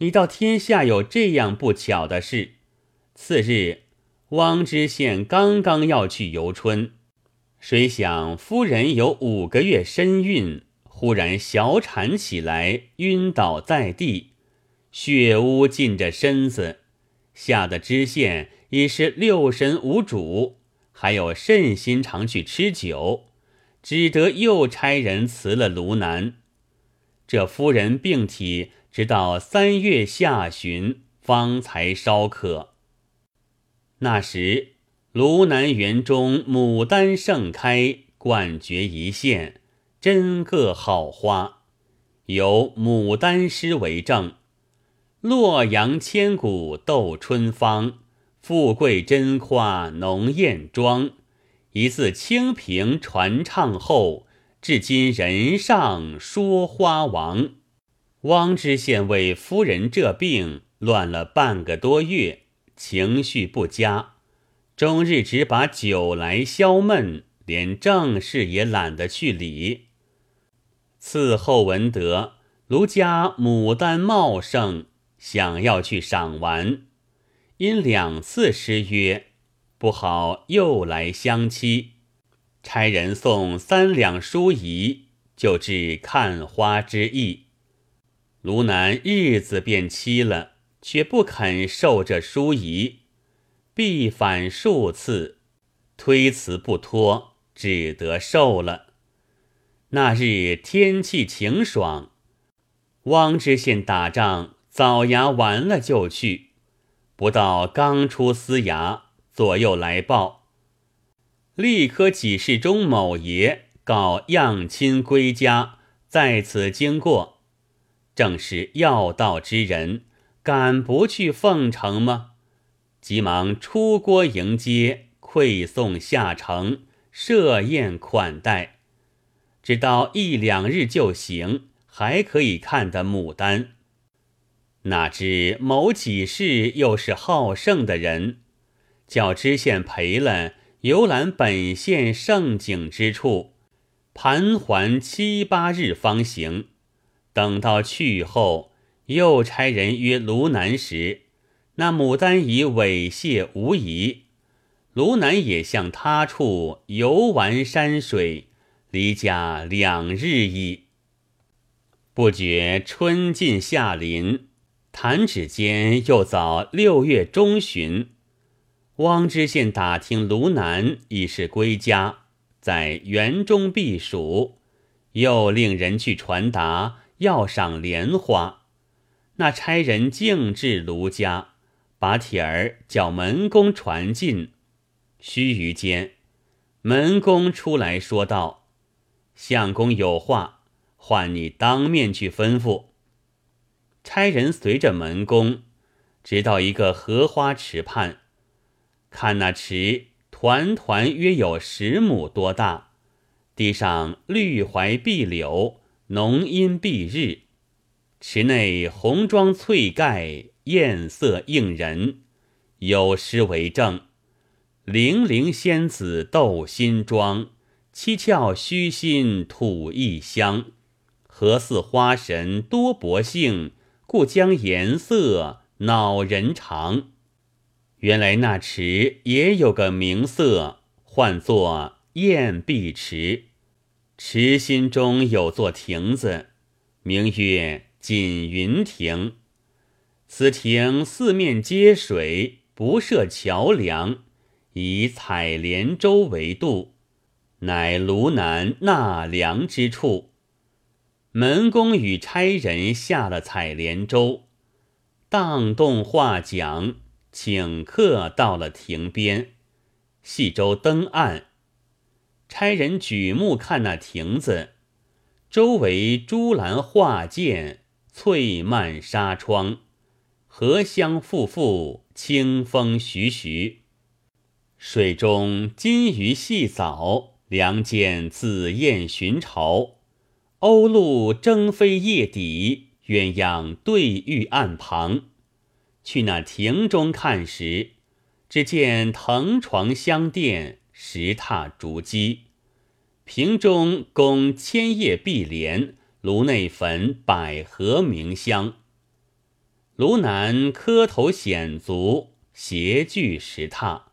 你道天下有这样不巧的事？次日，汪知县刚刚要去游春，谁想夫人有五个月身孕，忽然小产起来，晕倒在地，血污浸着身子，吓得知县已是六神无主，还有甚心肠去吃酒。只得又差人辞了卢南。这夫人病体直到三月下旬方才稍可。那时卢南园中牡丹盛开，冠绝一线，真个好花。有牡丹诗为证：“洛阳千古斗春芳，富贵真夸浓艳妆。”一字清平传唱后，至今人上说花王。汪知县为夫人这病乱了半个多月，情绪不佳，终日只把酒来消闷，连正事也懒得去理。伺候闻得卢家牡丹茂盛，想要去赏玩，因两次失约。不好，又来相期，差人送三两书仪，就至看花之意。卢南日子便期了，却不肯受这书仪，必反数次，推辞不脱，只得受了。那日天气晴爽，汪知县打仗早衙完了就去，不到刚出司衙。左右来报，立科给事中某爷告样亲归家，在此经过，正是要道之人，敢不去奉承吗？急忙出郭迎接，馈送下城，设宴款待，只到一两日就行，还可以看得牡丹。哪知某几事又是好胜的人。叫知县赔了游览本县胜景之处，盘桓七八日方行。等到去后，又差人约卢南时，那牡丹已猥亵无疑。卢南也向他处游玩山水，离家两日矣。不觉春尽夏临，弹指间又早六月中旬。汪知县打听卢南已是归家，在园中避暑，又令人去传达要赏莲花。那差人径至卢家，把帖儿叫门公传进。须臾间，门公出来说道：“相公有话，唤你当面去吩咐。”差人随着门公，直到一个荷花池畔。看那池，团团约有十亩多大，地上绿槐碧柳，浓荫蔽日。池内红妆翠盖，艳色映人。有诗为证：“零零仙子斗新妆，七窍虚心吐异香。何似花神多薄幸，故将颜色恼人肠。”原来那池也有个名色，唤作艳碧池。池心中有座亭子，名曰锦云亭。此亭四面接水，不设桥梁，以采莲舟为渡，乃卢南纳凉之处。门公与差人下了采莲舟，荡动画桨。请客到了亭边，细舟登岸，差人举目看那亭子，周围朱兰画件，翠幔纱窗，荷香馥馥，清风徐徐。水中金鱼戏藻，梁间紫燕寻巢，鸥鹭争飞叶底，鸳鸯对玉岸旁。去那亭中看时，只见藤床香垫，石榻竹几，瓶中供千叶碧莲，炉内焚百合明香。炉南磕头显足，斜踞石榻，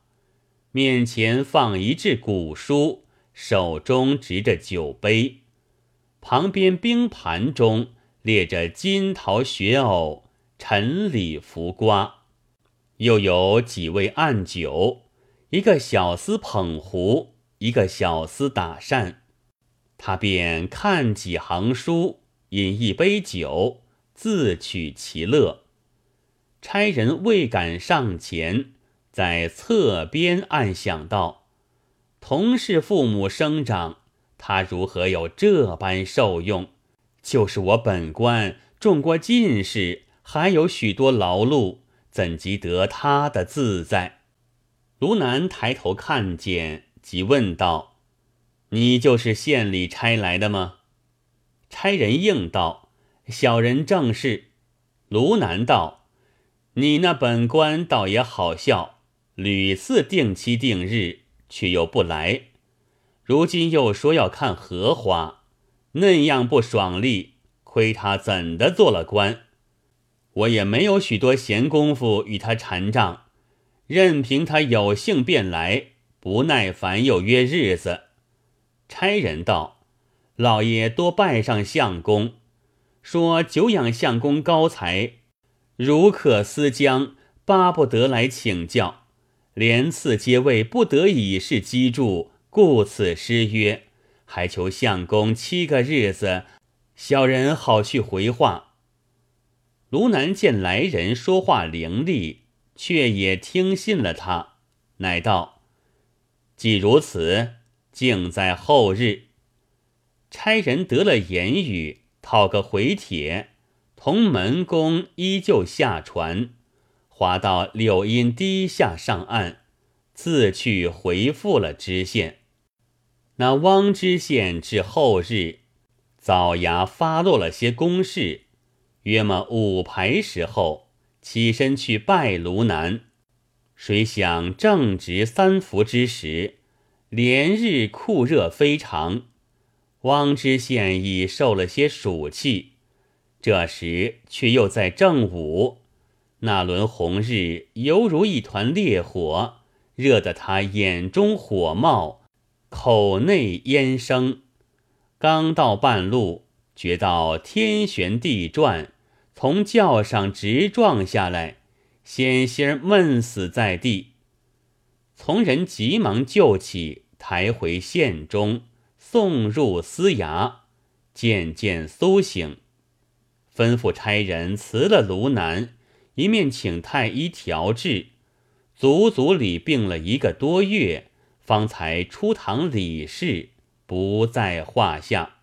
面前放一置古书，手中执着酒杯，旁边冰盘中列着金桃雪藕、陈李浮瓜，又有几味暗酒，一个小厮捧壶，一个小厮打扇。他便看几行书，饮一杯酒，自取其乐。差人未敢上前，在侧边暗想道：“同是父母生长，他如何有这般受用？就是我本官中过进士，还有许多劳碌，怎及得他的自在？”卢南抬头看见，即问道。你就是县里差来的吗？差人应道：“小人正是。”卢南道：“你那本官倒也好笑，屡次定期定日，却又不来。如今又说要看荷花，那样不爽利，亏他怎的做了官？我也没有许多闲工夫与他缠账，任凭他有幸便来，不耐烦又约日子。”差人道：“老爷多拜上相公，说久仰相公高才，如可思将，巴不得来请教。连次皆为不得已是机杼，故此失约，还求相公七个日子，小人好去回话。”卢南见来人说话伶俐，却也听信了他，乃道：“既如此。”竟在后日，差人得了言语，讨个回帖，同门公依旧下船，划到柳荫堤下上岸，自去回复了知县。那汪知县至后日，早衙发落了些公事，约么午牌时候，起身去拜卢南，谁想正值三伏之时。连日酷热非常，汪知县已受了些暑气，这时却又在正午，那轮红日犹如一团烈火，热得他眼中火冒，口内烟生。刚到半路，觉到天旋地转，从轿上直撞下来，险些闷死在地。从人急忙救起。抬回县中，送入司衙，渐渐苏醒，吩咐差人辞了卢南，一面请太医调治，足足里病了一个多月，方才出堂理事，不在话下。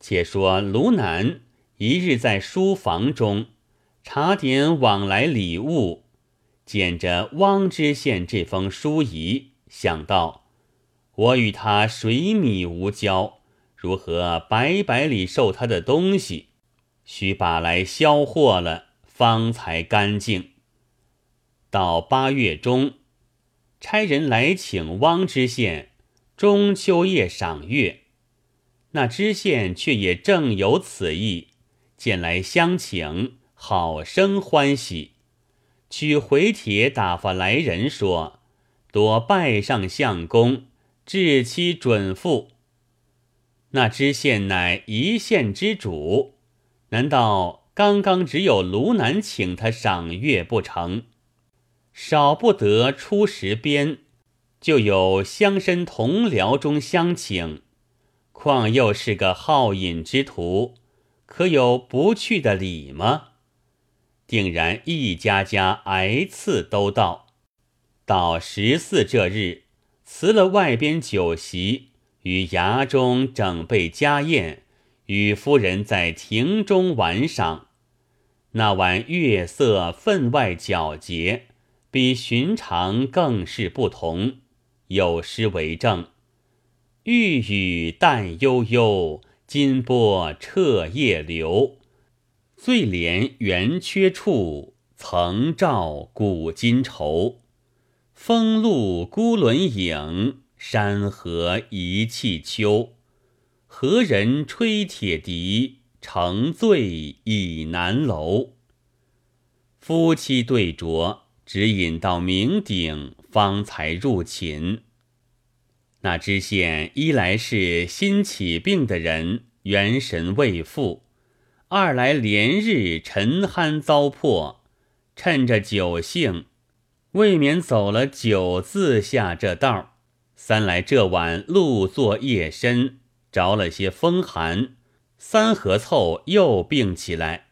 且说卢南一日在书房中查点往来礼物，捡着汪知县这封书仪，想到。我与他水米无交，如何白白里受他的东西？须把来销货了，方才干净。到八月中，差人来请汪知县中秋夜赏月，那知县却也正有此意，见来相请，好生欢喜，取回帖打发来人说：多拜上相公。至期准付。那知县乃一县之主，难道刚刚只有卢南请他赏月不成？少不得出十鞭，就有乡绅同僚中相请，况又是个好饮之徒，可有不去的理吗？定然一家家挨次都到。到十四这日。辞了外边酒席，于衙中整备家宴，与夫人在庭中玩赏。那晚月色分外皎洁，比寻常更是不同。有诗为证：“玉宇淡悠悠，金波彻夜流。醉怜圆缺处，曾照古今愁。”风露孤轮影，山河一气秋。何人吹铁笛，乘醉倚南楼？夫妻对酌，只饮到酩酊，方才入寝。那知县一来是新起病的人，元神未复；二来连日沉酣糟粕，趁着酒兴，未免走了九字下这道；三来这晚露作夜深，着了些风寒，三合凑又病起来。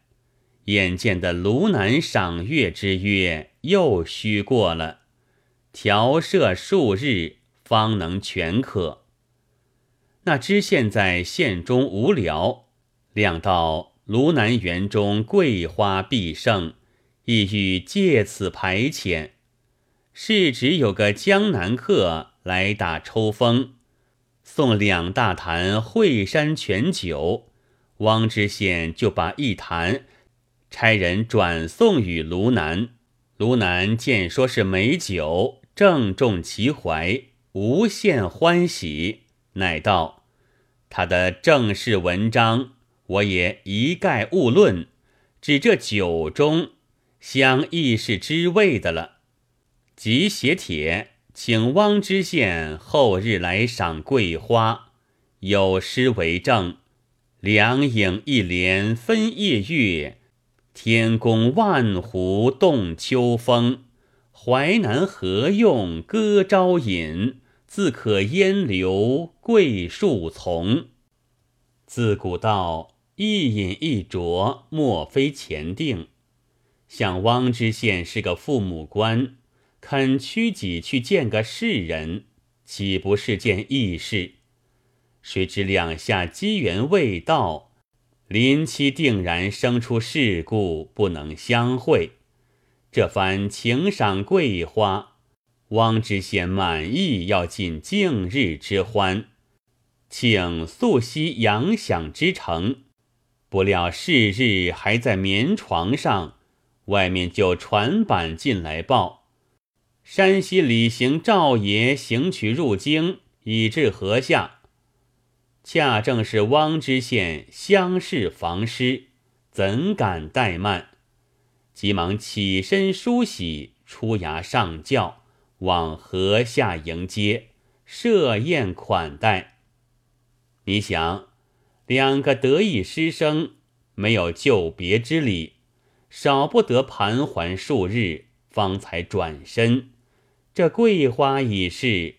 眼见的卢南赏月之约又虚过了，调摄数日。方能全可。那知县在县中无聊，量到卢南园中桂花必盛，意欲借此排遣。是只有个江南客来打抽风，送两大坛惠山泉酒，汪知县就把一坛差人转送与卢南。卢南见说是美酒，正中其怀。无限欢喜，乃道：“他的正式文章，我也一概勿论。只这酒中，相亦是知味的了。即写帖，请汪知县后日来赏桂花，有诗为证：两影一帘分夜月，天宫万湖动秋风。淮南何用歌朝饮？”自可烟流桂树丛。自古道一饮一啄，莫非前定。像汪知县是个父母官，肯屈己去见个世人，岂不是件易事？谁知两下机缘未到，临期定然生出事故，不能相会。这番请赏桂花。汪知县满意，要尽敬日之欢，请素息阳享之诚。不料是日还在眠床上，外面就传板进来报：山西李行赵爷行取入京，已至河下。恰正是汪知县相视防师，怎敢怠慢？急忙起身梳洗，出衙上轿。往河下迎接，设宴款待。你想，两个得意师生没有就别之礼，少不得盘桓数日，方才转身。这桂花已是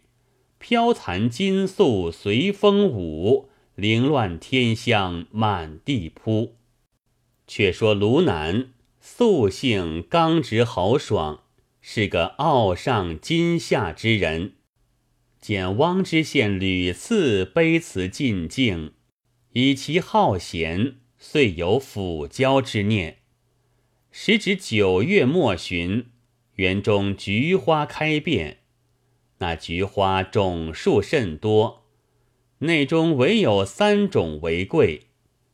飘残金粟随风舞，凌乱天香满地铺。却说卢南素性刚直豪爽。是个傲上今下之人，见汪知县屡次卑辞进境，以其好贤，遂有辅交之念。时值九月末旬，园中菊花开遍，那菊花种数甚多，内中唯有三种为贵，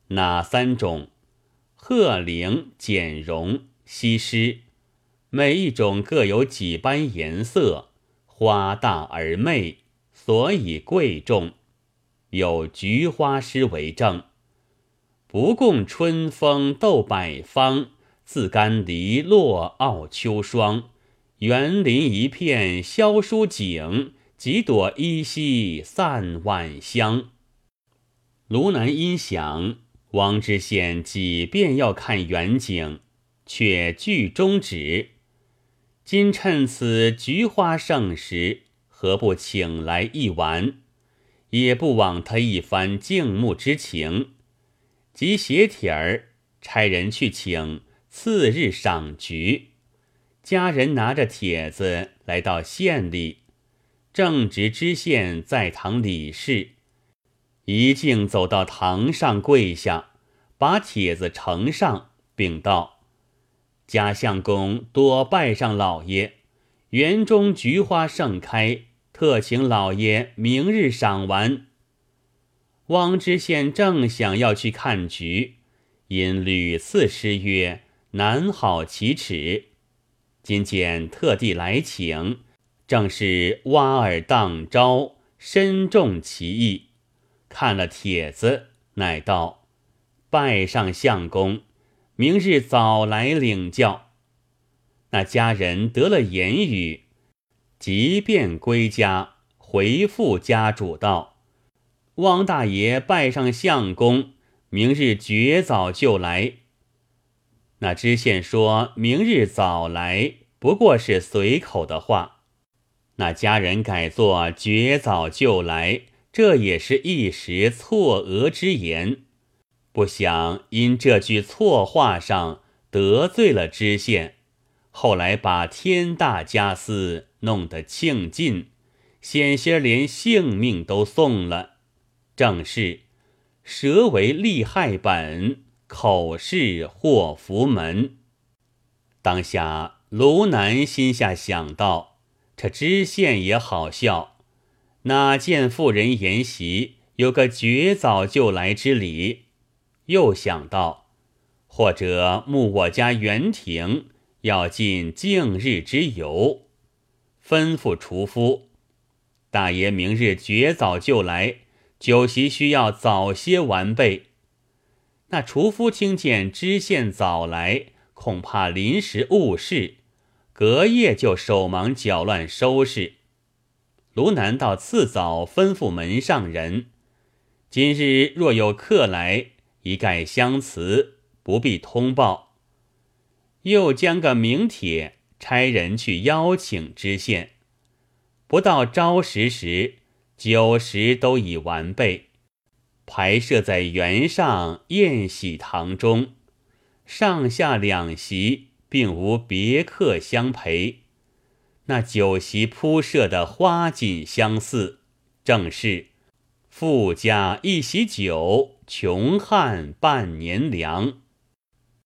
哪三种？鹤翎、剪绒、西施。每一种各有几般颜色，花大而媚，所以贵重。有菊花诗为证：不共春风斗百方，自甘篱落傲秋霜。园林一片萧疏景，几朵依稀散晚香。卢南音想，汪知县几遍要看远景，却拒中止。今趁此菊花盛时，何不请来一玩？也不枉他一番敬慕之情。即写帖儿，差人去请次日赏菊。家人拿着帖子来到县里，正值知县在堂理事，一径走到堂上跪下，把帖子呈上，禀道。贾相公多拜上老爷，园中菊花盛开，特请老爷明日赏玩。汪知县正想要去看菊，因屡次失约，难好启齿。今见特地来请，正是挖耳当招，深重其意。看了帖子，乃道：“拜上相公。”明日早来领教。那家人得了言语，即便归家，回复家主道：“汪大爷拜上相公，明日绝早就来。”那知县说明日早来，不过是随口的话。那家人改作绝早就来，这也是一时错讹之言。不想因这句错话上得罪了知县，后来把天大家私弄得庆尽，险些连性命都送了。正是舌为利害本，口是祸福门。当下卢南心下想到。这知县也好笑，哪见妇人筵席有个绝早就来之理？又想到，或者慕我家园亭要尽敬日之由，吩咐厨夫大爷明日绝早就来，酒席需要早些完备。那厨夫听见知县早来，恐怕临时误事。隔夜就手忙脚乱收拾。卢南道次早吩咐门上人：今日若有客来，一概相辞，不必通报。又将个名帖差人去邀请知县。不到朝时时，酒食都已完备，排设在园上宴喜堂中，上下两席。并无别客相陪，那酒席铺设的花锦相似，正是富家一席酒，穷汉半年粮。